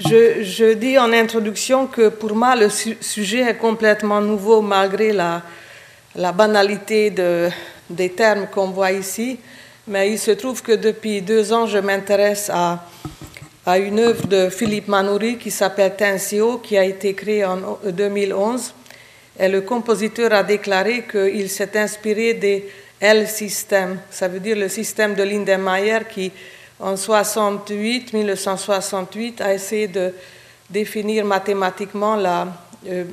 Je, dis en introduction que pour moi, le sujet est complètement nouveau malgré la, banalité de, des termes qu'on voit ici. Mais il se trouve que depuis deux ans, je m'intéresse à, une œuvre de Philippe Manoury qui s'appelle Tensio, qui a été créée en 2011. Et le compositeur a déclaré qu'il s'est inspiré des L-systèmes, ça veut dire le système de Lindenmayer qui, en 68, 1968, a essayé de définir mathématiquement la, euh,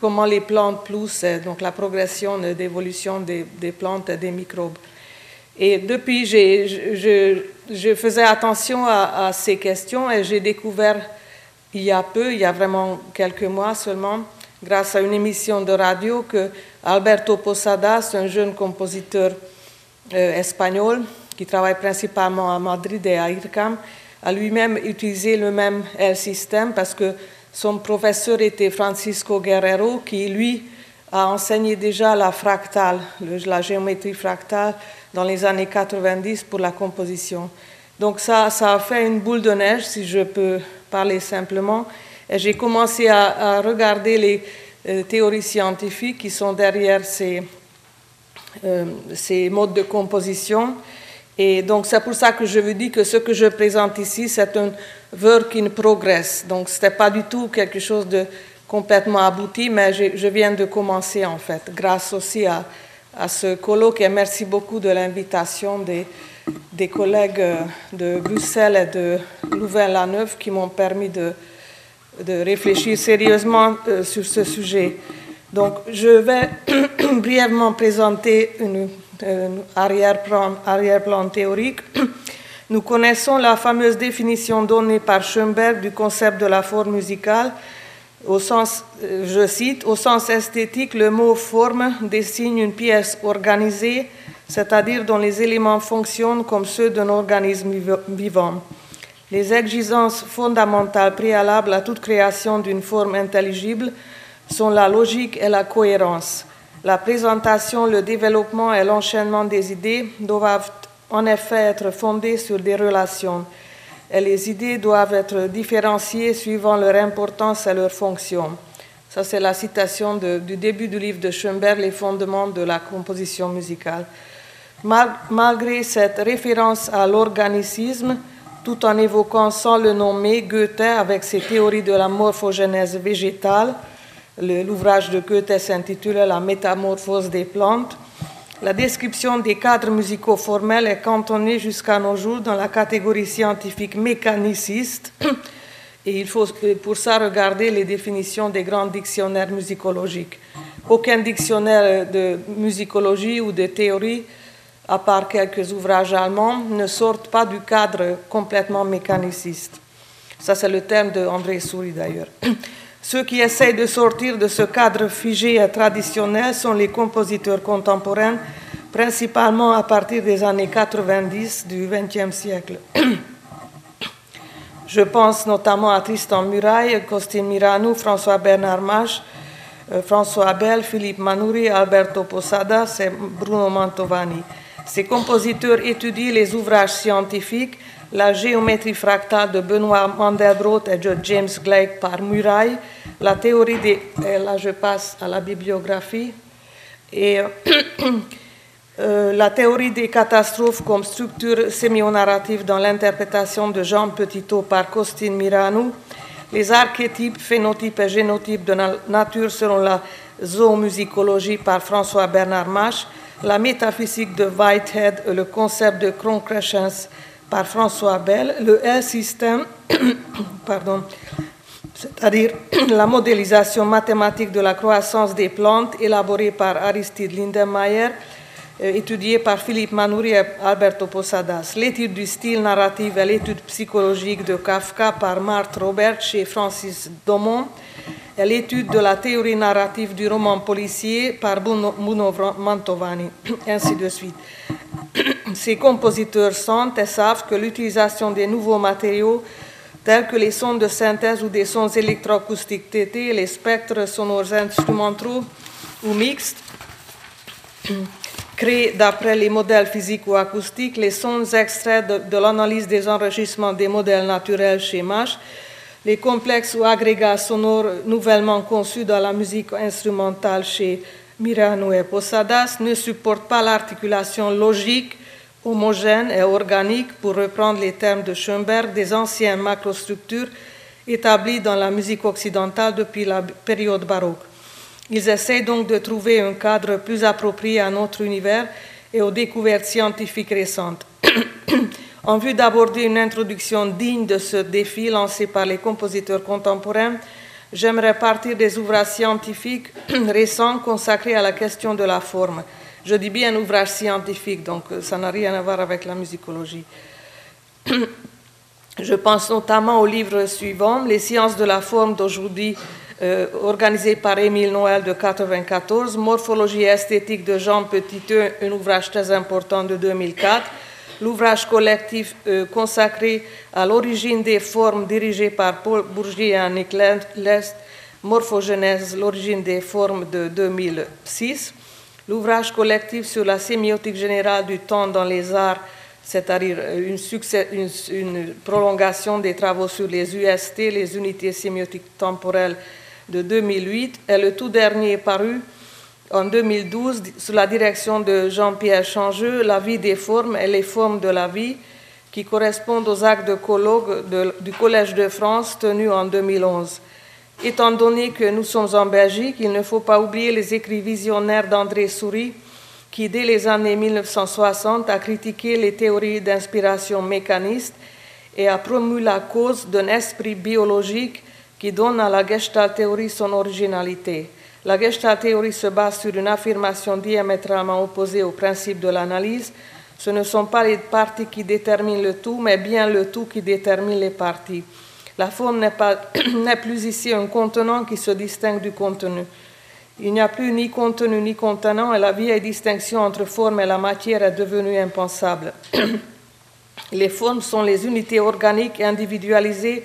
comment les plantes poussent, donc la progression d'évolution des, des, plantes des microbes. Et depuis, je, je, faisais attention à, à ces questions et j'ai découvert il y a peu, il y a vraiment quelques mois seulement, grâce à une émission de radio que Alberto Posadas, un jeune compositeur euh, espagnol qui travaille principalement à Madrid et à IRCAM, a lui-même utilisé le même système parce que son professeur était Francisco Guerrero qui, lui, a enseigné déjà la fractale, la géométrie fractale dans les années 90 pour la composition. Donc ça, ça a fait une boule de neige, si je peux parler simplement. Et j'ai commencé à, regarder les euh, théories scientifiques qui sont derrière ces, euh, ces modes de composition. Et donc, c'est pour ça que je vous dis que ce que je présente ici, c'est un work in progress. Donc, ce n'était pas du tout quelque chose de complètement abouti, mais je, viens de commencer, en fait, grâce aussi à, à ce colloque. Et merci beaucoup de l'invitation des, des collègues de Bruxelles et de Louvain-la-Neuve qui m'ont permis de de réfléchir sérieusement euh, sur ce sujet. Donc, je vais brièvement présenter un arrière-plan arrière théorique. Nous connaissons la fameuse définition donnée par Schoenberg du concept de la forme musicale. Au sens, euh, je cite, au sens esthétique, le mot forme désigne une pièce organisée, c'est-à-dire dont les éléments fonctionnent comme ceux d'un organisme vivant. Les exigences fondamentales préalables à toute création d'une forme intelligible sont la logique et la cohérence. La présentation, le développement et l'enchaînement des idées doivent en effet être fondés sur des relations. Et les idées doivent être différenciées suivant leur importance et leur fonction. Ça, c'est la citation du début du livre de Schoenberg, Les fondements de la composition musicale. malgré cette référence à l'organicisme, tout en évoquant sans le nommer Goethe avec ses théories de la morphogénèse végétale. L'ouvrage de Goethe s'intitule La métamorphose des plantes. La description des cadres musicaux formels est cantonnée jusqu'à nos jours dans la catégorie scientifique mécaniciste. Et il faut pour ça regarder les définitions des grands dictionnaires musicologiques. Aucun dictionnaire de musicologie ou de théorie à part quelques ouvrages allemands, ne sortent pas du cadre complètement mécaniciste. Ça, c'est le terme de André Souris d'ailleurs. Ceux qui essayent de sortir de ce cadre figé et traditionnel sont les compositeurs contemporains, principalement à partir des années 90 du XXe siècle. Je pense notamment à Tristan Muraille, Costin Miranou, François Bernard Mach, euh, François Abel, Philippe Manoury, Alberto Posadas et Bruno Mantovani. Ces compositeurs étudient les ouvrages scientifiques, la géométrie fractale de Benoît Mandelbrot et de James Gleick par Muraille, la théorie des... là, je passe à la bibliographie. Et euh, la théorie des catastrophes comme structure sémionarrative dans l'interprétation de Jean Petitot par Costin Miranou, les archétypes, phénotypes et génotypes de la nature selon la zoomusicologie par François Bernard Mach, la métaphysique de Whitehead le concept de concrescence par François Bell, le L-système, pardon, c'est-à-dire la modélisation mathématique de la croissance des plantes élaborée par Aristide Lindenmayer, euh, étudiée par Philippe Manoury et Alberto Posadas, l'étude du style narratif et l'étude psychologique de Kafka par Marthe Robert chez Francis Domont, l'étude de la théorie narrative du roman policier par Bruno Mantovani, ainsi de suite. Ces compositeurs sentent et savent que l'utilisation des nouveaux matériaux tels que les sons de synthèse ou des sons électroacoustiques TT, les spectres sonores instrumentaux ou mixtes, créent d'après les modèles physiques ou acoustiques les sons extraits de, l'analyse des enregistrements des modèles naturels chez Mach, Les complexes ou agrégats sonores nouvellement conçus dans la musique instrumentale chez Mirano et Posadas ne supportent pas l'articulation logique, homogène et organique, pour reprendre les termes de Schoenberg, des anciennes macrostructures établies dans la musique occidentale depuis la période baroque. Ils essaient donc de trouver un cadre plus approprié à notre univers et aux découvertes scientifiques récentes. en vue d'aborder une introduction digne de ce défi lancé par les compositeurs contemporains, j'aimerais partir des ouvrages scientifiques récents consacrés à la question de la forme. Je dis bien ouvrage scientifique, donc euh, ça n'a rien à voir avec la musicologie. Je pense notamment au livre suivant, Les sciences de la forme d'aujourd'hui, euh, organisé par Émile Noël de 1994, Morphologie esthétique de Jean Petiteux, un ouvrage très important de 2004, l'ouvrage collectif euh, consacré à l'origine des formes dirigé par Paul Bourgier et Annick Lest, Morphogenèse, l'origine des formes de 2006, l'ouvrage collectif sur la sémiotique générale du temps dans les arts, c'est-à-dire une, une, prolongation des travaux sur les UST, les unités sémiotiques temporelles de 2008, est le tout dernier paru en 2012 sous la direction de Jean-Pierre Changeux, La vie des formes et les formes de la vie, qui correspondent aux actes de colloque du Collège de France tenus en 2011. Étant donné que nous sommes en Belgique, il ne faut pas oublier les écrits visionnaires d'André Souris, qui dès les années 1960 a critiqué les théories d'inspiration mécaniste et a promu la cause d'un esprit biologique qui donne à la Gestalt théorie son originalité. La Gestalt théorie se base sur une affirmation diamétralement opposée au principe de l'analyse. Ce ne sont pas les parties qui déterminent le tout, mais bien le tout qui détermine les parties. La forme n'est plus ici un contenant qui se distingue du contenu. Il n'y a plus ni contenu ni contenant et la vieille distinction entre forme et la matière est devenue impensable. les formes sont les unités organiques individualisées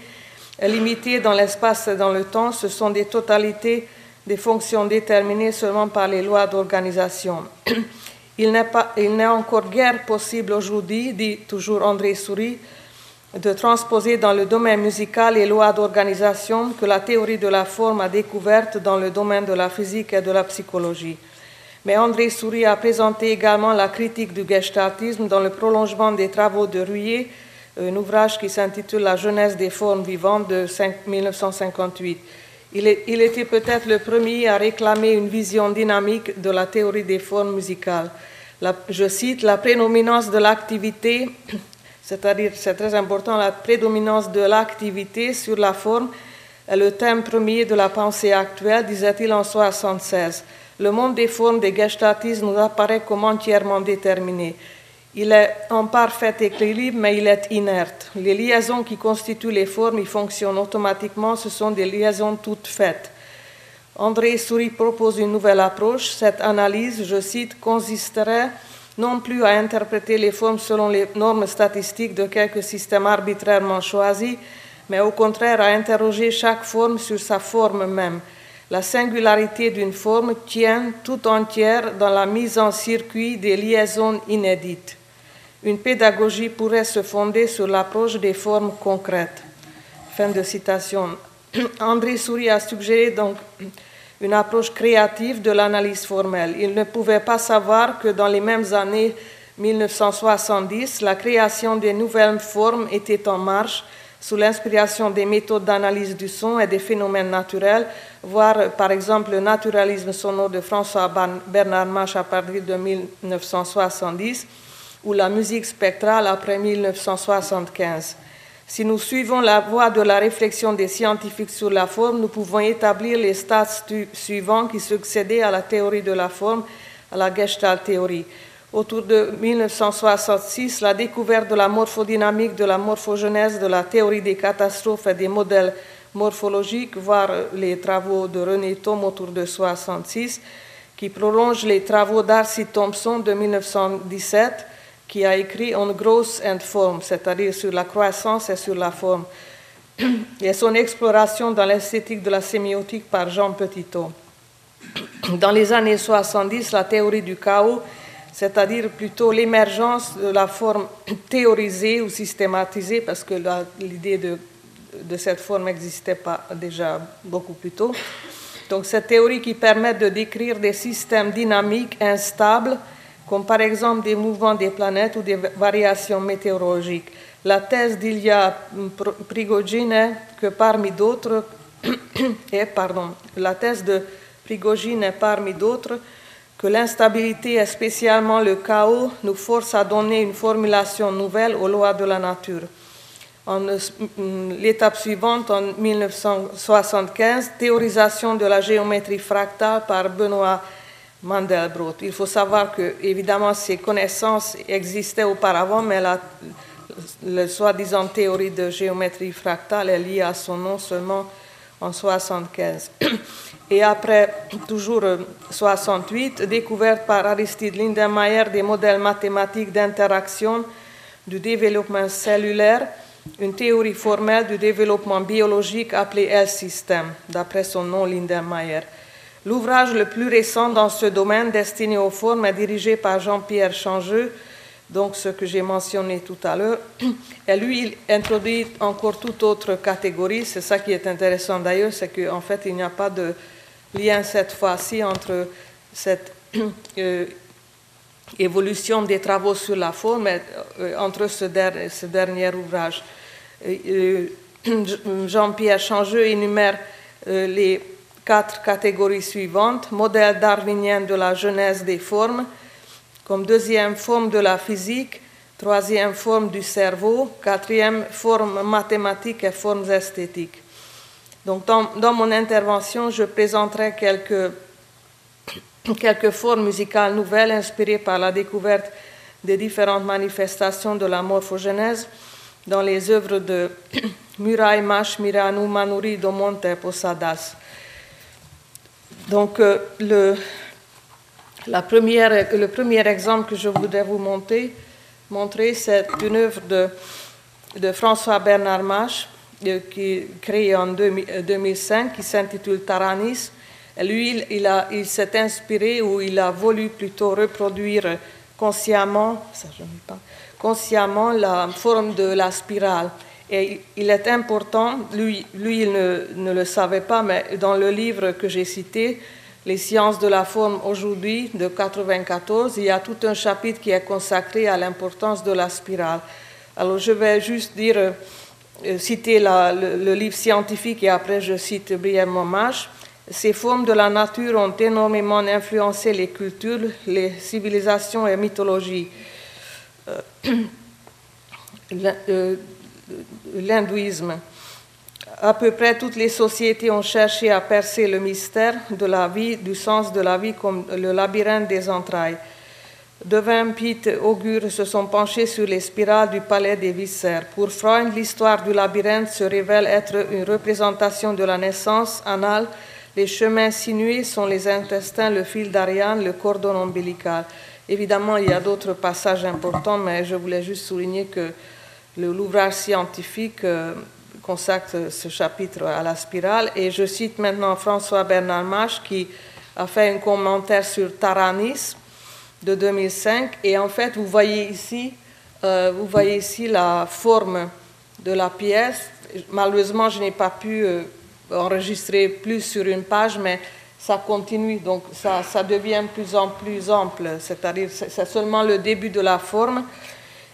limitées dans l'espace et dans le temps. Ce sont des totalités des fonctions déterminées seulement par les lois d'organisation. Il n'est encore guère possible aujourd'hui, dit toujours André Souris, de transposer dans le domaine musical les lois d'organisation que la théorie de la forme a découvertes dans le domaine de la physique et de la psychologie. Mais André Souris a présenté également la critique du gestaltisme dans le prolongement des travaux de Ruyer, un ouvrage qui s'intitule La jeunesse des formes vivantes de 1958. Il, était peut-être le premier à réclamer une vision dynamique de la théorie des formes musicales. je cite, la prédominance de l'activité, c'est-à-dire, c'est très important, la prédominance de l'activité sur la forme est le thème premier de la pensée actuelle, disait-il en 1976. Le monde des formes des gestaltistes nous apparaît comme entièrement déterminé. Il est en parfait équilibre, mais il est inerte. Les liaisons qui constituent les formes y fonctionnent automatiquement, ce sont des liaisons toutes faites. André Souris propose une nouvelle approche. Cette analyse, je cite, consisterait non plus à interpréter les formes selon les normes statistiques de quelques systèmes arbitrairement choisis, mais au contraire à interroger chaque forme sur sa forme même. La singularité d'une forme tient tout entière dans la mise en circuit des liaisons inédites une pédagogie pourrait se fonder sur l'approche des formes concrètes. Fin de citation. André Souris a suggéré donc une approche créative de l'analyse formelle. Il ne pouvait pas savoir que dans les mêmes années 1970, la création des nouvelles formes était en marche sous l'inspiration des méthodes d'analyse du son et des phénomènes naturels, voire par exemple le naturalisme sonore de François Bernard Mach à partir de 1970 ou la musique spectrale après 1975. Si nous suivons la voie de la réflexion des scientifiques sur la forme, nous pouvons établir les stades suivants qui succédaient à la théorie de la forme, à la Gestalt théorie. Autour de 1966, la découverte de la morphodynamique, de la morphogenèse, de la théorie des catastrophes et des modèles morphologiques, voire les travaux de René Thom autour de 1966, qui prolongent les travaux d'Arcy Thompson de 1917, qui a écrit On Growth and Form, c'est-à-dire sur la croissance et sur la forme, et son exploration dans l'esthétique de la sémiotique par Jean Petitot. Dans les années 70, la théorie du chaos, c'est-à-dire plutôt l'émergence de la forme théorisée ou systématisée, parce que l'idée de cette forme n'existait pas déjà beaucoup plus tôt. Donc cette théorie qui permet de décrire des systèmes dynamiques instables, comme par exemple des mouvements des planètes ou des variations météorologiques. La thèse d'Ilya Prigogine, que parmi d'autres, et pardon, la thèse de Prigogine est parmi d'autres, que l'instabilité et spécialement le chaos nous force à donner une formulation nouvelle aux lois de la nature. En l'étape suivante, en 1975, théorisation de la géométrie fractale par Benoît Mandelbrot. Il faut savoir que, évidemment, ces connaissances existaient auparavant, mais la, soi-disant théorie de géométrie fractale est liée à son nom seulement en 1975. Et après, toujours 68, euh, découverte par Aristide Lindenmayer des modèles mathématiques d'interaction du développement cellulaire, une théorie formelle du développement biologique appelée L-système, d'après son nom Lindenmayer. L'ouvrage le plus récent dans ce domaine, destiné aux formes, est dirigé par Jean-Pierre Changeux, donc ce que j'ai mentionné tout à l'heure. Et lui, il introduit encore toute autre catégorie. C'est ça qui est intéressant d'ailleurs, c'est qu'en fait, il n'y a pas de lien cette fois-ci entre cette euh, évolution des travaux sur la forme et euh, entre ce, dernier ouvrage. Euh, Jean-Pierre Changeux énumère les quatre catégories suivantes. Modèle darwinien de la genèse des formes, comme deuxième forme de la physique, troisième forme du cerveau, quatrième forme mathématique et formes esthétiques. Donc, dans, mon intervention, je présenterai quelques, quelques formes musicales nouvelles inspirées par la découverte des différentes manifestations de la morphogénèse dans les œuvres de Murai Mash, Miranu, Manuri, Domonte Posadas. Donc, euh, le, la première, le premier exemple que je voudrais vous montrer, montrer c'est une œuvre de, de François Bernard Mache qui créé en 2005, euh, qui s'intitule Taranis. lui, il, il s'est inspiré ou il a voulu plutôt reproduire consciemment, ça, je pas, consciemment la forme de la spirale. Et il est important, lui, lui il ne, ne le savait pas, mais dans le livre que j'ai cité, Les sciences de la forme aujourd'hui, de 1994, il y a tout un chapitre qui est consacré à l'importance de la spirale. Alors je vais juste dire euh, citer le, livre scientifique et après je cite brièvement Mach. Ces formes de la nature ont énormément influencé les cultures, les civilisations et mythologies. Euh, euh, l'hindouisme. À peu près toutes les sociétés ont cherché à percer le mystère de la vie, du sens de la vie comme le labyrinthe des entrailles. Devin, Pitt, Augure se sont penchés sur les spirales du palais des viscères. Pour Freud, l'histoire du labyrinthe se révèle être une représentation de la naissance anale. Les chemins sinués sont les intestins, le fil d'Ariane, le cordon ombilical. Évidemment, il y a d'autres passages importants, mais je voulais juste souligner que l'ouvrage scientifique euh, consacre ce chapitre à la spirale. Et je cite maintenant François Bernard Mache qui a fait un commentaire sur Taranis de 2005. Et en fait, vous voyez ici, euh, vous voyez ici la forme de la pièce. Malheureusement, je n'ai pas pu euh, enregistrer plus sur une page, mais ça continue, donc ça, devient de plus en plus ample. C'est-à-dire, c'est seulement le début de la forme.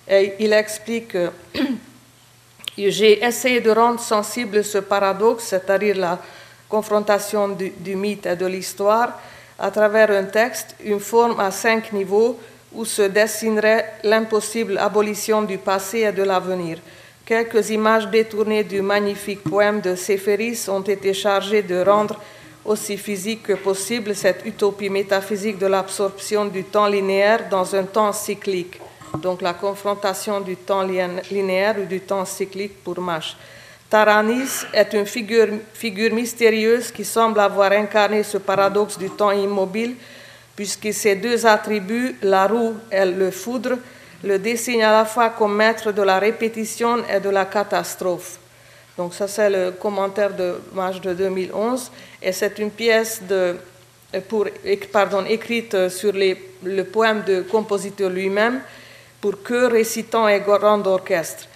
Il explique j'ai essayé de rendre sensible ce paradoxe, c'est-à-dire la confrontation du mythe et de l'histoire, à travers un texte, une forme à cinq niveaux où se dessinerait l'impossible abolition du passé et de l'avenir. Quelques images détournées du magnifique poème de Séphéris ont été chargées de rendre aussi physique que possible cette utopie métaphysique de l'absorption du temps linéaire dans un temps cyclique, donc la confrontation du temps linéaire ou du temps cyclique pour Mach. Taranis est une figure, figure, mystérieuse qui semble avoir incarné ce paradoxe du temps immobile, puisque ces deux attributs, la roue et le foudre, le dessinent à la fois comme maître de la répétition et de la catastrophe. Donc ça c'est le commentaire de Mach de 2011, et c'est une pièce de, pour, pardon, écrite sur les, le poème de compositeur lui-même pour chœur, récitant et grand orchestre.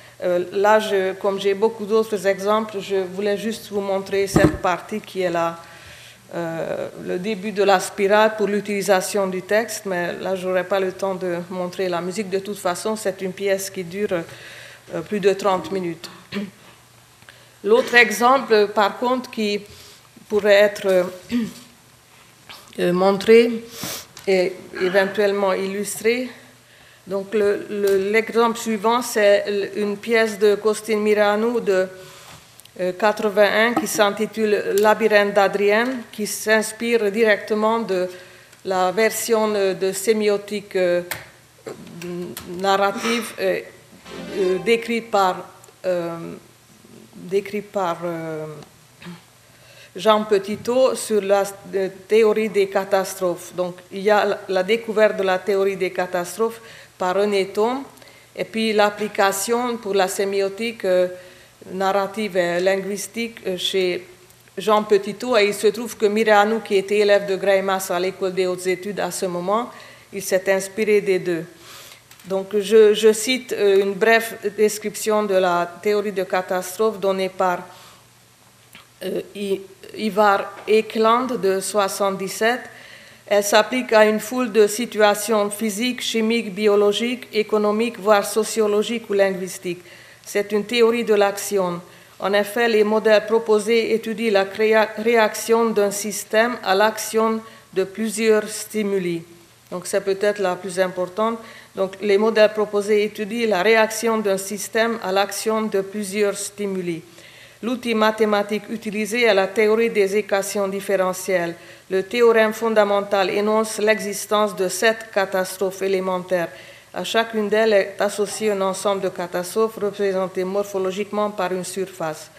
là, comme j'ai beaucoup d'autres exemples, je voulais juste vous montrer cette partie qui est là. le début de la spirale pour l'utilisation du texte, mais là, je n'aurai pas le temps de montrer la musique. De toute façon, c'est une pièce qui dure plus de 30 minutes. L'autre exemple, par contre, qui pourrait être euh, euh, montré et éventuellement illustré, donc l'exemple suivant, c'est une pièce de Costin Mirano de 81 euh, qui s'intitule Labyrinthe d'Adrienne, qui s'inspire directement de la version de sémiotique narrative décrite par euh, Jean Petitot sur la théorie des catastrophes. Donc, il y a la découverte de la théorie des catastrophes par René Thom, et puis l'application pour la sémiotique euh, narrative et linguistique euh, chez Jean Petitot. Et il se trouve que Miranou, qui était élève de Greimas à l'école des hautes études à ce moment, il s'est inspiré des deux. Donc, je, cite euh, une brève description de la théorie de catastrophe donnée par Ivar Ekland de 1977. Elle s'applique à une foule de situations physiques, chimiques, biologiques, économiques, voire sociologiques ou linguistiques. C'est une théorie de l'action. En effet, les modèles proposés étudient la réaction d'un système à l'action de plusieurs stimuli. Donc, c'est peut-être la plus importante. Donc, les modèles proposés étudient la réaction d'un système à l'action de plusieurs stimuli. L'outil mathématique utilisé est la théorie des équations différentielles. Le théorème fondamental énonce l'existence de sept catastrophes élémentaires. À chacune d'elles est associé un ensemble de catastrophes représentées morphologiquement par une surface.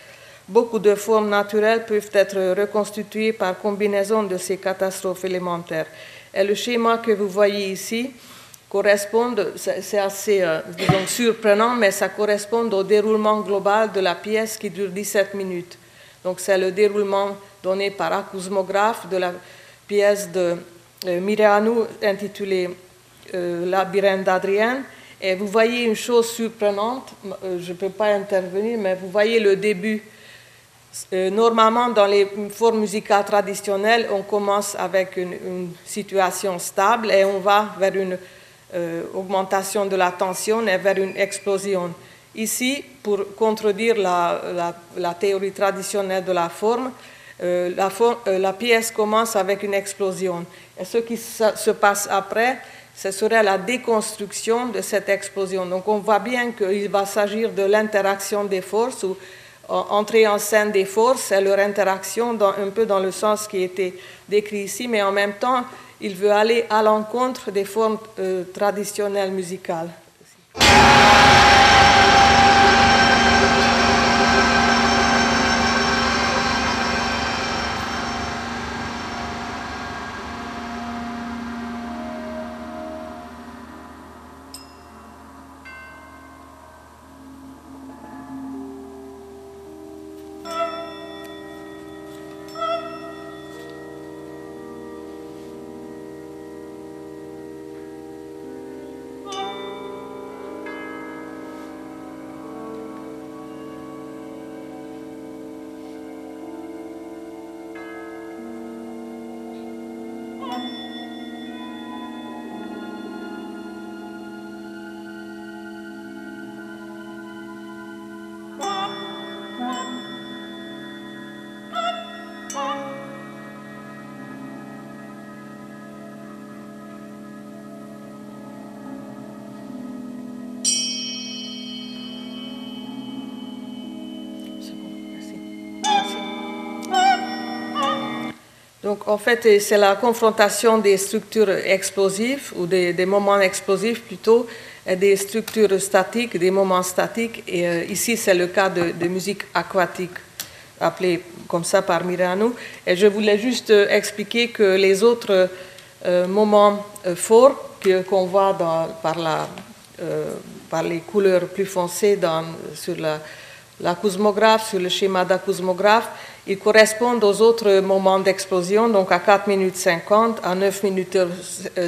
Beaucoup de formes naturelles peuvent être reconstituées par combinaison de ces catastrophes élémentaires. Et le schéma que vous voyez ici correspondent, c'est assez euh, surprenant, mais ça correspond au déroulement global de la pièce qui dure 17 minutes. Donc c'est le déroulement donné par acousmographe de la pièce de euh, intitulée euh, Labyrinthe d'Adrien. Et vous voyez une chose surprenante, euh, je ne peux pas intervenir, mais vous voyez le début. normalement, dans les formes musicales traditionnelles, on commence avec une, une situation stable et on va vers une euh, augmentation de la tension et vers une explosion. Ici, pour contredire la, théorie traditionnelle de la forme, euh, euh, la, pièce commence avec une explosion. Et ce qui se passe après, ce serait la déconstruction de cette explosion. Donc on voit bien qu'il va s'agir de l'interaction des forces ou entrer en scène des forces et leur interaction un peu dans le sens qui était décrit ici, mais en même temps, il veut aller à l'encontre des formes euh, traditionnelles musicales. En fait, c'est la confrontation des structures explosives ou des, moments explosifs plutôt, des structures statiques, des moments statiques. Et euh, ici, c'est le cas de, musique aquatique, appelée comme ça par Mirano. Et je voulais juste euh, expliquer que les autres euh, moments forts qu'on voit par, la, par, les couleurs plus foncées dans, sur la, l'acousmographe, sur le schéma d'acousmographe, ils correspondent aux autres moments d'explosion, donc à 4 minutes 50, à 9 minutes,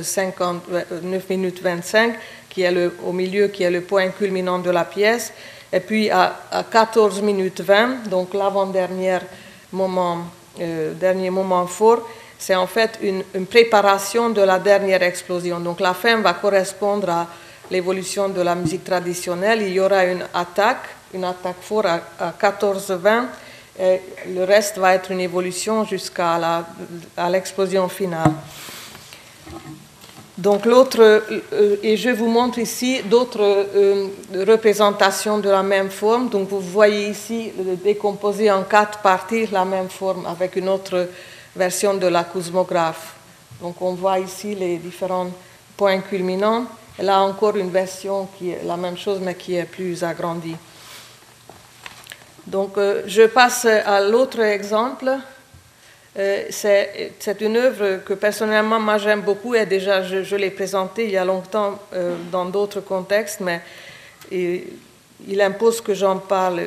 50, 9 minutes 25, qui est au milieu, qui est le point culminant de la pièce, Et puis à, 14 minutes 20, donc l'avant-dernier moment, euh, dernier moment fort, c'est en fait une, préparation de la dernière explosion. Donc la fin va correspondre à l'évolution de la musique traditionnelle. Il y aura une attaque, une attaque forte à, 14-20. Et le reste va être une évolution jusqu'à l'explosion finale. Donc l'autre, euh, et je vous montre ici d'autres euh, représentations de la même forme. Donc vous voyez ici décomposé en quatre parties la même forme avec une autre version de la cosmographe. Donc on voit ici les différents points culminants. Et là encore une version qui est la même chose mais qui est plus agrandie. Donc euh, je passe à l'autre exemple. Euh, c'est une œuvre que personnellement moi j'aime beaucoup et déjà je, l'ai présentée il y a longtemps euh, dans d'autres contextes, mais il impose que j'en parle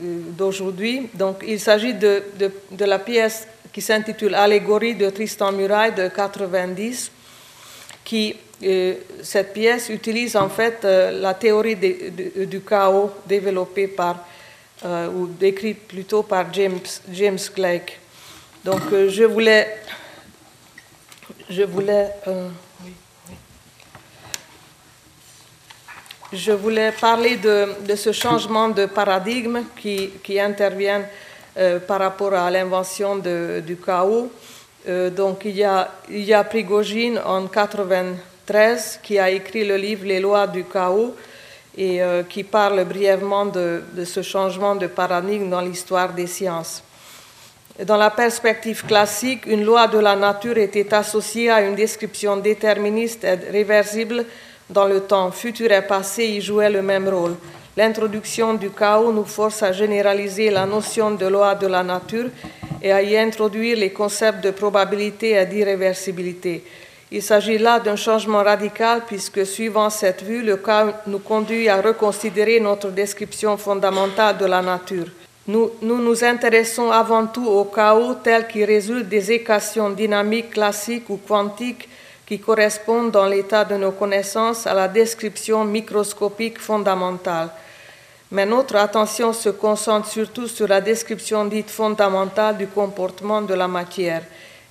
d'aujourd'hui. Donc il s'agit de, la pièce qui s'intitule Allégorie de Tristan Muraille de 90, qui, cette pièce utilise en fait la théorie du chaos développée par, euh, ou décrite plutôt par James, James Clegg. Donc je voulais, je voulais, je voulais parler de, de, ce changement de paradigme qui, qui intervient euh, par rapport à l'invention du chaos. Euh, donc il y, a, il y a Prigogine en 93 qui a écrit le livre Les lois du chaos et euh, qui parle brièvement de, de, ce changement de paradigme dans l'histoire des sciences. Dans la perspective classique, une loi de la nature était associée à une description déterministe et réversible dans le temps. Futur et passé y jouaient le même rôle. L'introduction du chaos nous force à généraliser la notion de loi de la nature et à y introduire les concepts de probabilité et d'irréversibilité. Il s'agit là d'un changement radical puisque, suivant cette vue, le chaos nous conduit à reconsidérer notre description fondamentale de la nature. Nous, nous nous intéressons avant tout au chaos tel qu'il résulte des équations dynamiques classiques ou quantiques qui correspondent dans l'état de nos connaissances à la description microscopique fondamentale mais notre attention se concentre surtout sur la description dite fondamentale du comportement de la matière.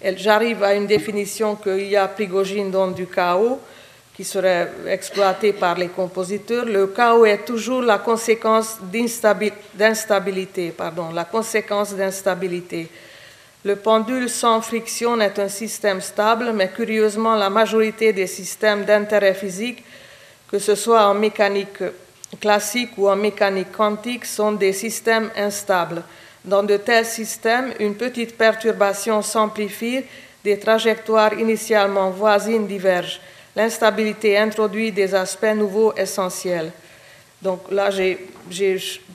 J'arrive à une définition qu'il y a Prigogine dans du chaos, qui serait exploité par les compositeurs. Le chaos est toujours la conséquence d'instabilité, la conséquence d'instabilité. Le pendule sans friction est un système stable, mais curieusement, la majorité des systèmes d'intérêt physique, que ce soit en mécanique classiques ou en mécanique quantique sont des systèmes instables. Dans de tels systèmes, une petite perturbation s'amplifie, des trajectoires initialement voisines divergent. L'instabilité introduit des aspects nouveaux essentiels. Donc là, j'ai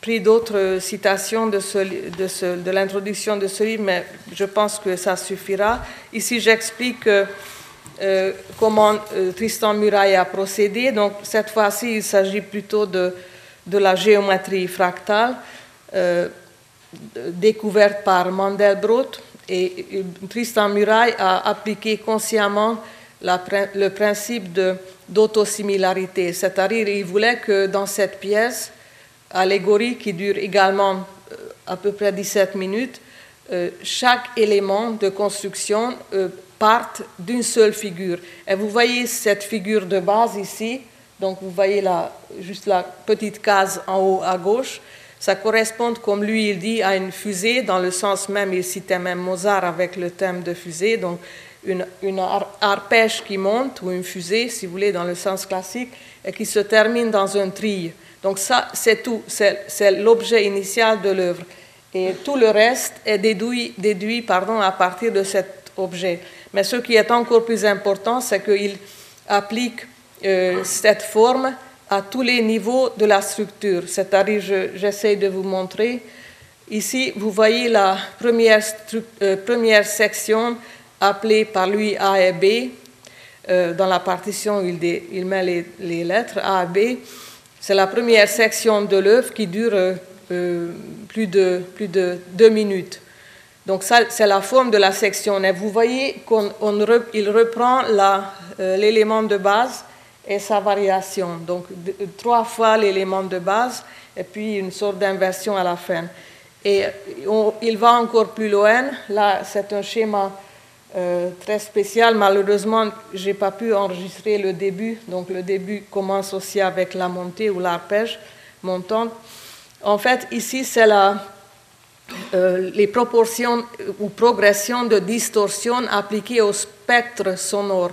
pris d'autres citations de, l'introduction de ce livre, mais je pense que ça suffira. Ici, j'explique euh, comment euh, Tristan Muraille a procédé. Donc cette fois-ci, il s'agit plutôt de, la géométrie fractale euh, découverte par Mandelbrot. Et Tristan Muraille a appliqué consciemment le principe d'autosimilarité. C'est-à-dire, il voulait que dans cette pièce, allégorie qui dure également à peu près 17 minutes, chaque élément de construction partent d'une seule figure. Et vous voyez cette figure de base ici, donc vous voyez là, juste la petite case en haut à gauche, ça correspond, comme lui il dit, à une fusée, dans le sens même, il citait même Mozart avec le thème de fusée, donc une, une arpège qui monte, ou une fusée, si vous voulez, dans le sens classique, et qui se termine dans un trille. Donc ça, c'est tout, c'est l'objet initial de l'œuvre. Et tout le reste est déduit, à partir de cet objet. Mais ce qui est encore plus important, c'est qu'il applique euh, cette forme à tous les niveaux de la structure. C'est-à-dire, j'essaie de vous montrer. Ici, vous voyez la première, euh, première section appelée par lui A et B. Euh, dans la partition, il, il met les, les, lettres A et B. C'est la première section de l'œuvre qui dure plus, de, plus de deux minutes. Donc ça, c'est la forme de la section. Et vous voyez qu'il reprend euh, l'élément de base et sa variation. Donc trois fois l'élément de base et puis une sorte d'inversion à la fin. Et il va encore plus loin. Là, c'est un schéma euh, très spécial. Malheureusement, je n'ai pas pu enregistrer le début. Donc le début commence aussi avec la montée ou l'arpège montante. En fait, ici, c'est la, euh, les proportions ou progressions de distorsion appliquées au spectre sonore.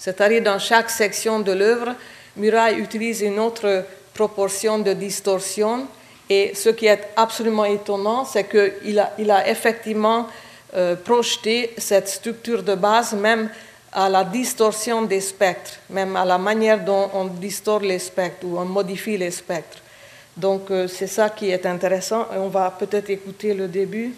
C'est-à-dire dans chaque section de l'œuvre, Muraille utilise une autre proportion de distorsion. Et ce qui est absolument étonnant, c'est qu'il a, effectivement euh, projeter cette structure de base même à la distorsion des spectres, même à la manière dont on distord les spectres ou on modifie les spectres. Donc euh, c'est ça qui est intéressant et on va peut-être écouter le début.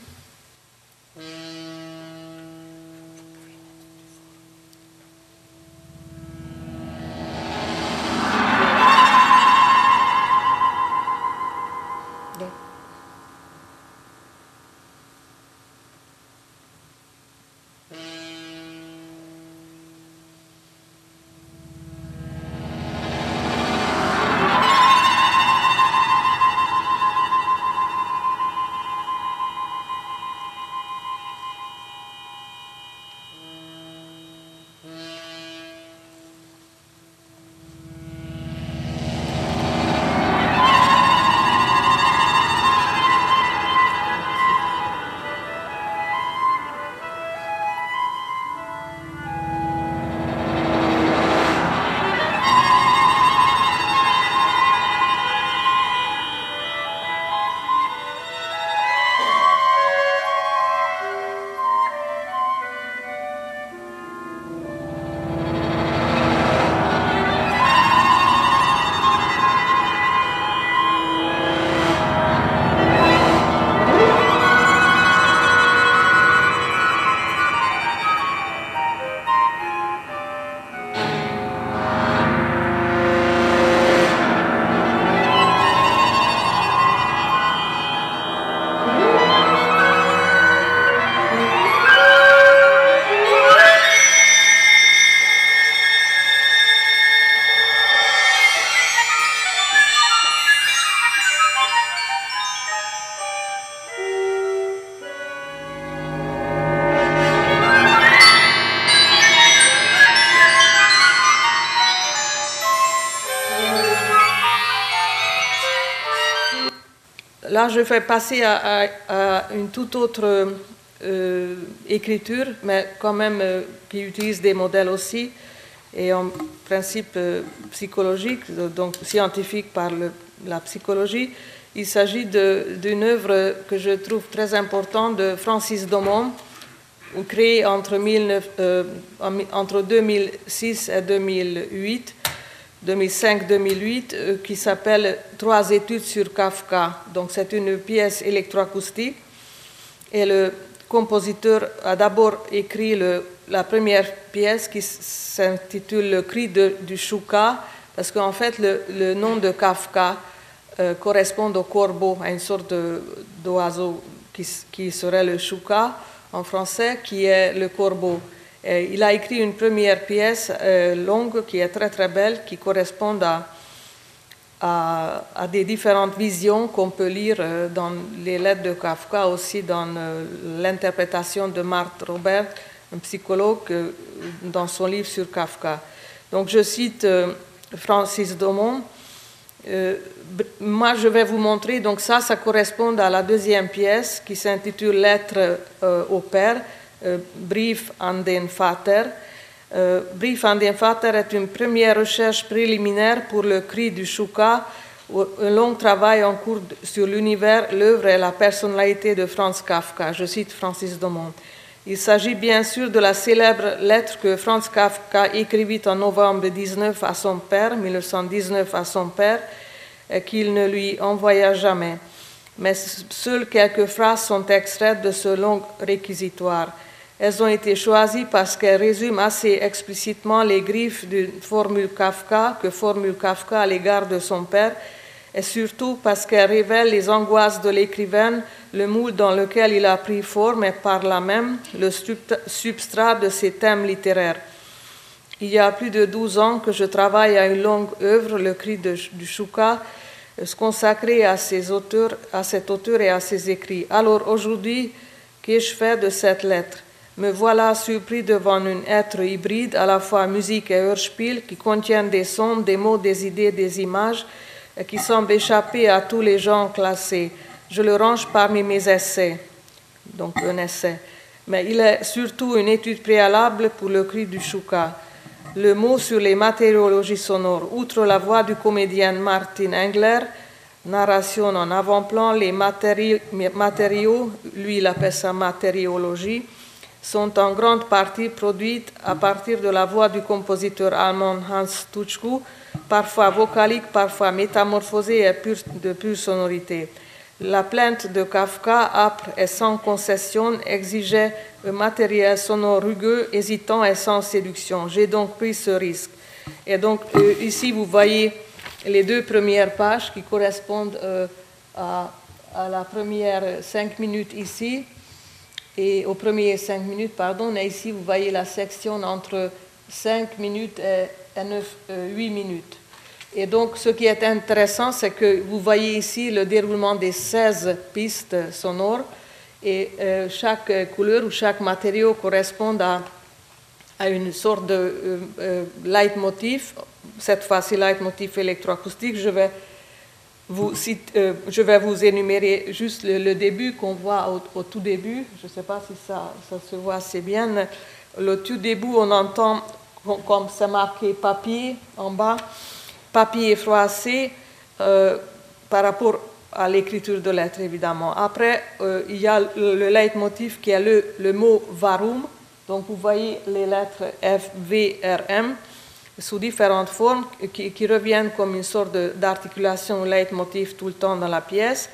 Là, je vais passer à, une toute autre euh, écriture, mais quand même euh, qui utilise des modèles aussi, et en principe euh, psychologique, donc scientifique par la psychologie. Il s'agit d'une œuvre que je trouve très importante de Francis Domon, créée entre, entre 2006 et 2008 2005-2008 euh, qui s'appelle Trois études sur Kafka. Donc c'est une pièce électroacoustique et le compositeur a d'abord écrit la première pièce qui s'intitule Le cri du chouka parce qu'en fait le, nom de Kafka euh, correspond au corbeau, à une sorte d'oiseau qui, qui, serait le chouka en français, qui est le corbeau. Euh, il a écrit une première pièce euh, longue qui est très très belle, qui correspond à, à, des différentes visions qu'on peut lire euh, dans les lettres de Kafka, aussi dans l'interprétation de Marthe Robert, un psychologue, dans son livre sur Kafka. Donc je cite Francis Domon. moi, je vais vous montrer, donc ça, ça correspond à la deuxième pièce qui s'intitule Lettre au Père euh, Brief an den Vater. Euh, Brief an den Vater est une première recherche préliminaire pour le cri du Chouka, un long travail en cours sur l'univers, l'œuvre et la personnalité de Franz Kafka. Je cite Francis Domont. Il s'agit bien sûr de la célèbre lettre que Franz Kafka écrivit en novembre 19 à son père, 1919 à son père, qu'il ne lui envoya jamais. Mais seules quelques phrases sont extraites de ce long réquisitoire. Elles ont été choisies parce qu'elles résument assez explicitement les griffes d'une formule Kafka que formule Kafka à l'égard de son père, et surtout parce qu'elles révèlent les angoisses de l'écrivain, le moule dans lequel il a pris forme et par là même le substrat de ses thèmes littéraires. Il y a plus de douze ans que je travaille à une longue œuvre, Le cri du Chouka, se consacrer à, auteurs, à cet auteur et à ses écrits. Alors aujourd'hui, qu'ai-je fait de cette lettre? Me voilà surpris devant un être hybride, à la fois musique et Hörspiel, qui contient des sons, des mots, des idées, des images, qui semblent échapper à tous les gens classés. Je le range parmi mes essais, donc un essai. Mais il est surtout une étude préalable pour le cri du Chouka. Le mot sur les matériologies sonores, outre la voix du comédien Martin Engler, narration en avant-plan, les matériaux, lui il appelle ça matériologie, sont en grande partie produites à partir de la voix du compositeur allemand Hans Tutschku, parfois vocalique, parfois métamorphosée et de pure sonorité. La plainte de Kafka, âpre et sans concession, exigeait un matériel sonore rugueux, hésitant et sans séduction. J'ai donc pris ce risque. Et donc euh, ici, vous voyez les deux premières pages qui correspondent euh, à, la première cinq minutes ici et aux premières cinq minutes, pardon. Et ici, vous voyez la section entre cinq minutes et, et 9, 8 minutes. Et donc, ce qui est intéressant, c'est que vous voyez ici le déroulement des 16 pistes sonores et euh, chaque couleur ou chaque matériau correspond à, à une sorte de euh, euh. Cette fois-ci, leitmotiv électroacoustique. Je vais vous, je vais vous énumérer juste le, début qu'on voit au, tout début. Je ne sais pas si ça, se voit assez bien. Le tout début, on entend, comme c'est marqué papier en bas, papier froissé euh, par rapport à l'écriture de lettres, évidemment. Après, euh, il y a le, leitmotiv qui est le, le, mot varum. Donc, vous voyez les lettres F, V, R, M sous différentes formes qui, reviennent comme une sorte d'articulation leitmotiv tout le temps dans la pièce.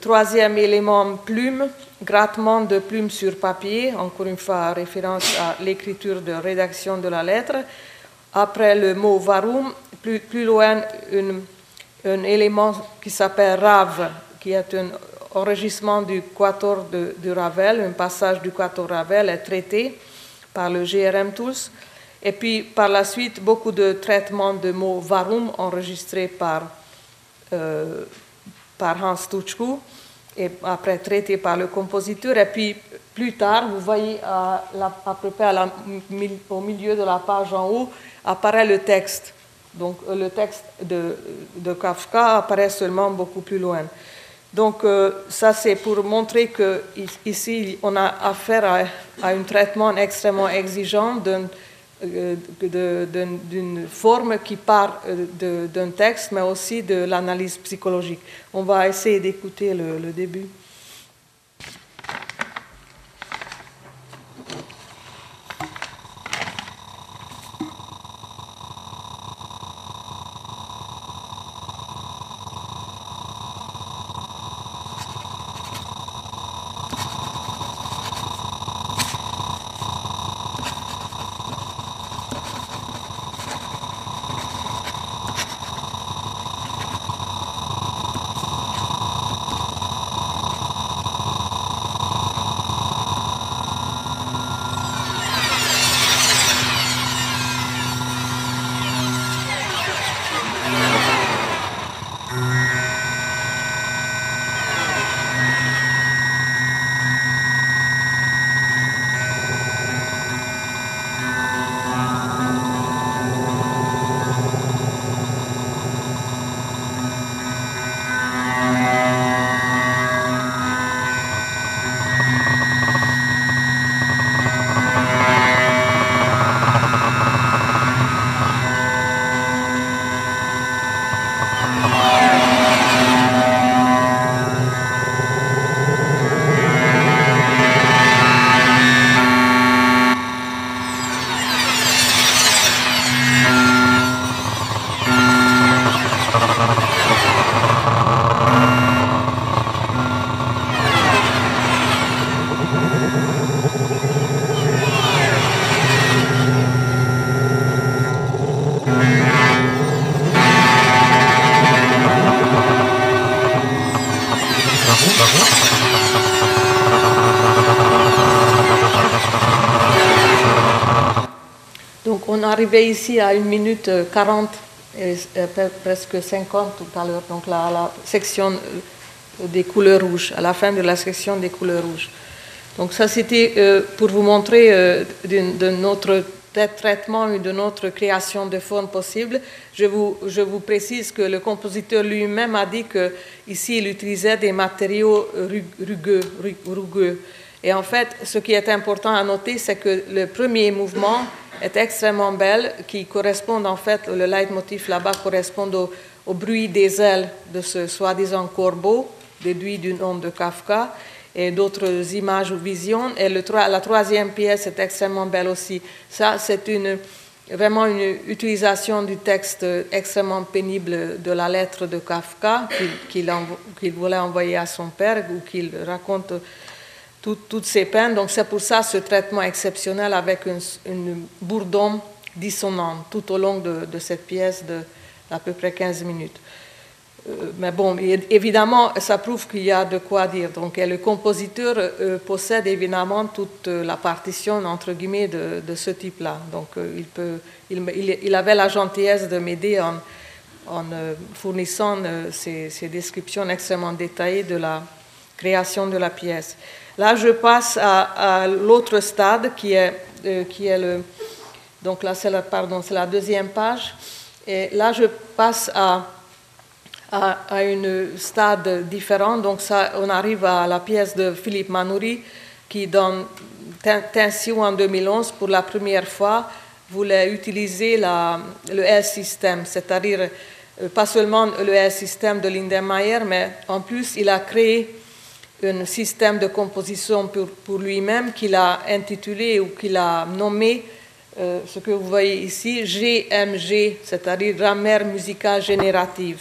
troisième élément, plume, grattement de plume sur papier, encore une fois référence à l'écriture de rédaction de la lettre. Après le mot varum, plus, plus loin, un, élément qui s'appelle rave, qui est un enregistrement du quator de, Ravel, un passage du quator Ravel est traité par le GRM Tools. Et puis par la suite, beaucoup de traitements de mots varum enregistrés par, euh, par Hans Tuchku et après traité par le compositeur. Et puis plus tard, vous voyez à, à peu près au milieu de la page en haut, apparaît le texte. Donc euh, le texte de, de, Kafka apparaît seulement beaucoup plus loin. Donc euh, ça c'est pour montrer que ici on a affaire à, un traitement extrêmement exigeant euh, d'une forme qui part d'un texte, mais aussi de l'analyse psychologique. On va essayer d'écouter le début. Arrivé ici à une minute 40 et presque 50 tout à l'heure, donc là, à la section des couleurs rouges, à la fin de la section des couleurs rouges. Donc ça, c'était pour vous montrer de notre traitement ou de notre création de formes possibles. Je vous, je vous précise que le compositeur lui-même a dit que ici il utilisait des matériaux rugueux. Et en fait, ce qui est important à noter, c'est que le premier mouvement est extrêmement belle, qui correspond en fait, le leitmotiv là-bas correspond au, bruit des ailes de ce soi-disant corbeau, déduit du nom de Kafka et d'autres images ou visions. Et le, la troisième pièce est extrêmement belle aussi. Ça, c'est une, vraiment une utilisation du texte extrêmement pénible de la lettre de Kafka qu'il voulait envoyer à son père, où qu'il raconte toutes ses peines. Donc c'est pour ça ce traitement exceptionnel avec une, bourdon dissonante tout au long de, cette pièce de à peu près 15 minutes. Euh, mais bon, évidemment, ça prouve qu'il y a de quoi dire. Donc, le compositeur euh, possède évidemment toute la partition, entre guillemets, de, ce type-là. Donc, euh, il, peut, il, avait la gentillesse de m'aider en fournissant ces, descriptions extrêmement détaillées de la création de la pièce. Là, je passe à, l'autre stade qui est, qui est le. Donc, là, c'est la, la deuxième page. Et là, je passe à à, à un stade différent. Donc ça, on arrive à la pièce de Philippe Manoury qui, dans Tension en 2011, pour la première fois, voulait utiliser la, le L-système, c'est-à-dire euh, pas seulement le L-système de Lindenmayer, mais en plus, il a créé un système de composition pour, lui-même qu'il a intitulé ou qu'il a nommé euh, ce que vous voyez ici, GMG, c'est-à-dire grammaire musicale générative.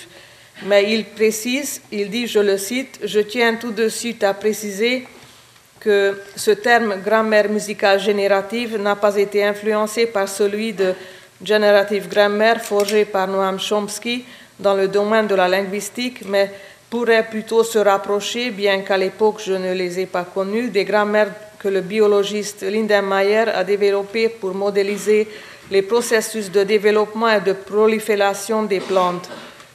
Mais il précise, il dit, je le cite, je tiens tout de suite à préciser que ce terme grammaire musicale générative n'a pas été influencé par celui de generative grammar forgé par Noam Chomsky dans le domaine de la linguistique, mais pourrait plutôt se rapprocher, bien qu'à l'époque je ne les ai pas connus, des grammaires que le biologiste Lindenmayer a développées pour modéliser les processus de développement et de prolifération des plantes.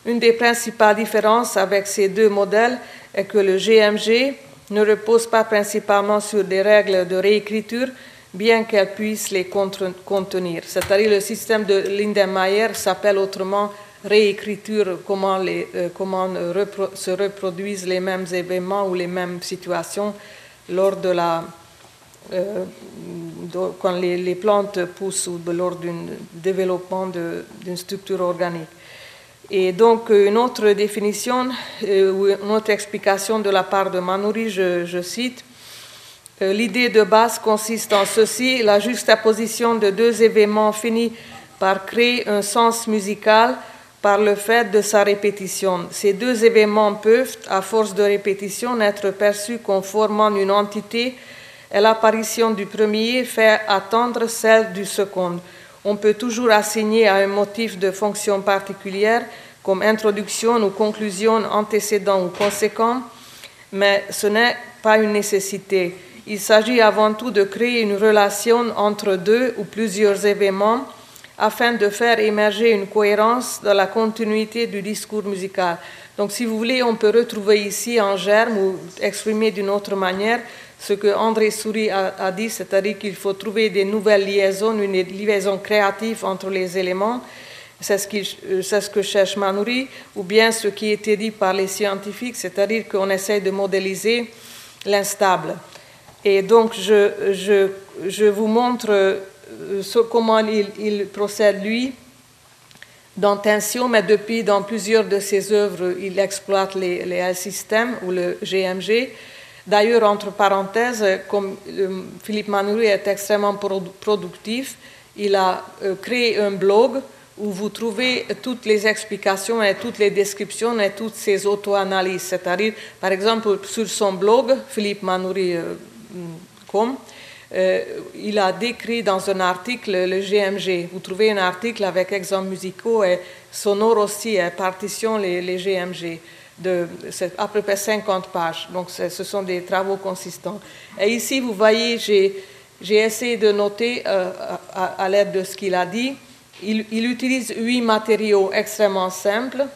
Une des principales différences avec ces deux modèles est que le GMG ne repose pas principalement sur des règles de réécriture, bien qu'elles puissent les contenir. C'est-à-dire le système de Lindenmayer s'appelle autrement réécriture, comment, les, euh, comment se reproduisent les mêmes événements ou les mêmes situations lors de la, euh, quand les, plantes poussent ou lors d'un développement d'une structure organique. Et donc, une autre définition euh, ou une autre explication de la part de Manoury, je, cite euh, L'idée de base consiste en ceci la juxtaposition de deux événements finit par créer un sens musical par le fait de sa répétition. Ces deux événements peuvent, à force de répétition, être perçus comme formant une entité et l'apparition du premier fait attendre celle du second on peut toujours assigner à un motif de fonction particulière, comme introduction ou conclusion, antécédent ou conséquent, mais ce n'est pas une nécessité. Il s'agit avant tout de créer une relation entre deux ou plusieurs événements afin de faire émerger une cohérence dans la continuité du discours musical. Donc, si vous voulez, on peut retrouver ici en germe ou exprimer d'une autre manière ce que André Souris a, dit, c'est-à-dire qu'il faut trouver des nouvelles liaisons, une liaison créative entre les éléments. C'est ce, ce, que cherche Manoury, ou bien ce qui été dit par les scientifiques, c'est-à-dire qu'on essaie de modéliser l'instable. Et donc, je vous montre euh, comment il, procède, lui, dans Tension, mais depuis, dans plusieurs de ses œuvres, il exploite les, les systèmes ou le GMG. D'ailleurs, entre parenthèses, comme euh, Philippe Manoury est extrêmement productif, il a euh, créé un blog où vous trouvez toutes les explications et toutes les descriptions et toutes ses auto-analyses. C'est-à-dire, par exemple, sur son blog, Philippe Manoury.com, euh, il a décrit dans un article le GMG. Vous trouvez un article avec exemples musicaux et sonores aussi, et partition les, GMG de à peu près 50 pages. Donc, ce sont des travaux consistants. Et ici, vous voyez, j'ai essayé de noter, euh, à, l'aide de ce qu'il a dit, il, utilise huit matériaux extrêmement simples.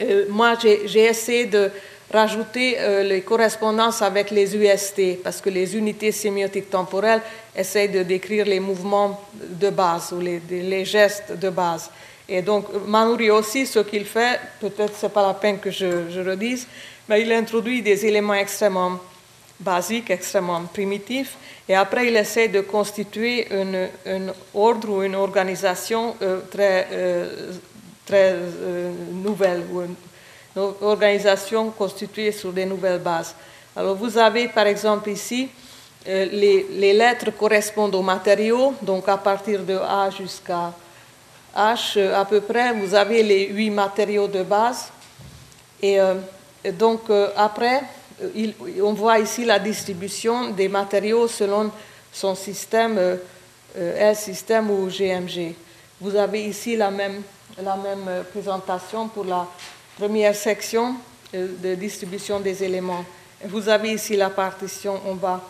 Euh, moi, j'ai essayé de rajouter euh, les correspondances avec les UST, parce que les unités sémiotiques temporelles essayent de décrire les mouvements de base ou les, gestes de base. Et donc, Manuri aussi, ce qu'il fait, peut-être ce n'est pas la peine que je, je, redise, mais il introduit des éléments extrêmement basiques, extrêmement primitifs, et après il essaie de constituer un ordre ou une organisation euh, très, euh, très nouvelle, une organisation constituée sur des nouvelles bases. Alors vous avez par exemple ici euh, les, lettres correspondent aux matériaux, donc à partir de A jusqu'à H euh, à peu près, vous avez les huit matériaux de base. Et, euh, donc après, on voit ici la distribution des matériaux selon son système L système ou GMG. Vous avez ici la même, la même présentation pour la première section euh, de distribution des éléments. Vous avez ici la partition, on va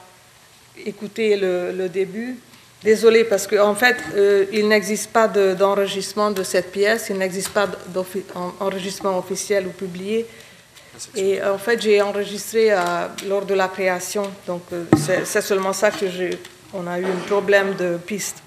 écouter le, début. Désolé parce qu'en en fait, euh, il n'existe pas d'enregistrement de, cette pièce, il n'existe pas d'enregistrement officiel ou publié. Et en fait, j'ai enregistré euh, lors de la création, donc c'est seulement ça que j'ai. On a eu un problème de piste.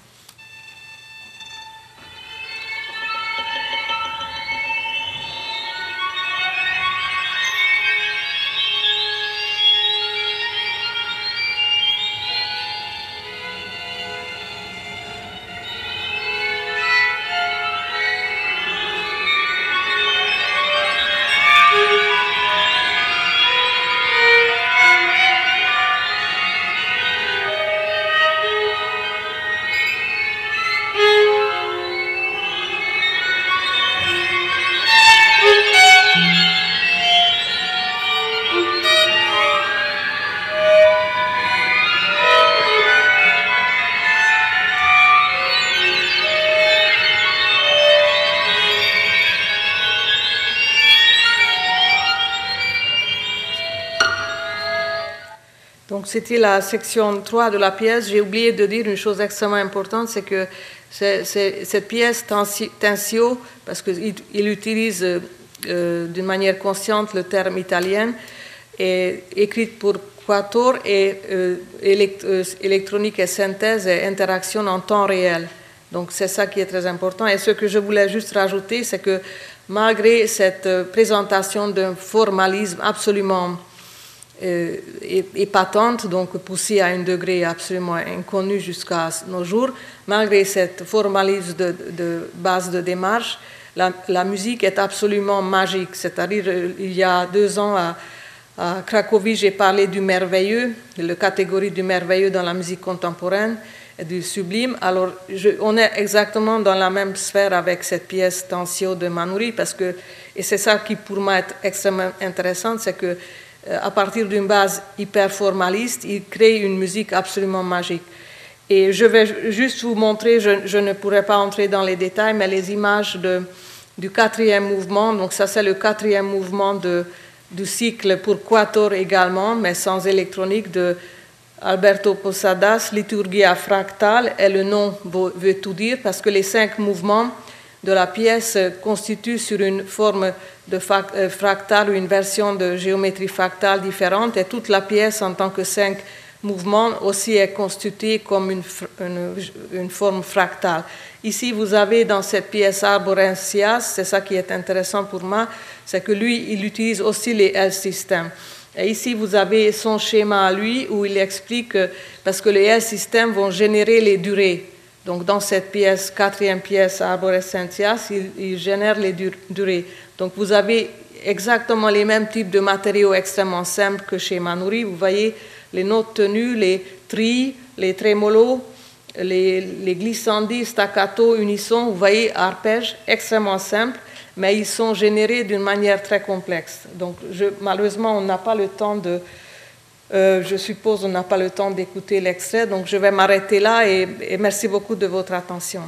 C'était la section 3 de la pièce. J'ai oublié de dire une chose extrêmement importante, c'est que cette pièce Tensio, parce qu'il utilise euh, d'une manière consciente le terme italien, est écrite pour quator et euh, euh, électronique et synthèse et interaction en temps réel. Donc c'est ça qui est très important. Et ce que je voulais juste rajouter, c'est que malgré cette présentation d'un formalisme absolument euh, est, patente, donc poussée à un degré absolument inconnu jusqu'à nos jours. Malgré cette formalisme de, base de démarche, la, musique est absolument magique. C'est-à-dire, euh, il y a deux ans à, Cracovie, j'ai parlé du merveilleux, la catégorie du merveilleux dans la musique contemporaine et du sublime. Alors, on est exactement dans la même sphère avec cette pièce Tensio de Manuri, parce que, et c'est ça qui pour moi est extrêmement intéressant, c'est que à partir d'une base hyper formaliste, il crée une musique absolument magique. Et je vais juste vous montrer, je, ne pourrai pas entrer dans les détails, mais les images du quatrième mouvement. Donc ça, c'est le quatrième mouvement du cycle pour quator également, mais sans électronique, de Alberto Posadas, Liturgia fractale, et le nom veut tout dire parce que les cinq mouvements de la pièce constituent sur une forme de euh, fractal ou une version de géométrie fractale différente et toute la pièce en tant que cinq mouvements aussi est constituée comme une, une, forme fractale. Ici, vous avez dans cette pièce Arborencias, c'est ça qui est intéressant pour moi, c'est que lui, il utilise aussi les L-systèmes. Et ici, vous avez son schéma à lui où il explique, parce que les L-systèmes vont générer les durées. Donc, dans cette pièce, quatrième pièce, Arborescentias, il, il génère les durées. Donc vous avez exactement les mêmes types de matériaux extrêmement simples que chez Manuri. Vous voyez les notes tenues, les tris, les trémolos, les, les glissandis, staccato, unison. Vous voyez arpèges extrêmement simples, mais ils sont générés d'une manière très complexe. Donc malheureusement, on n'a pas le temps de... Euh, je suppose on n'a pas le temps d'écouter l'extrait, donc je vais m'arrêter là et merci beaucoup de votre attention.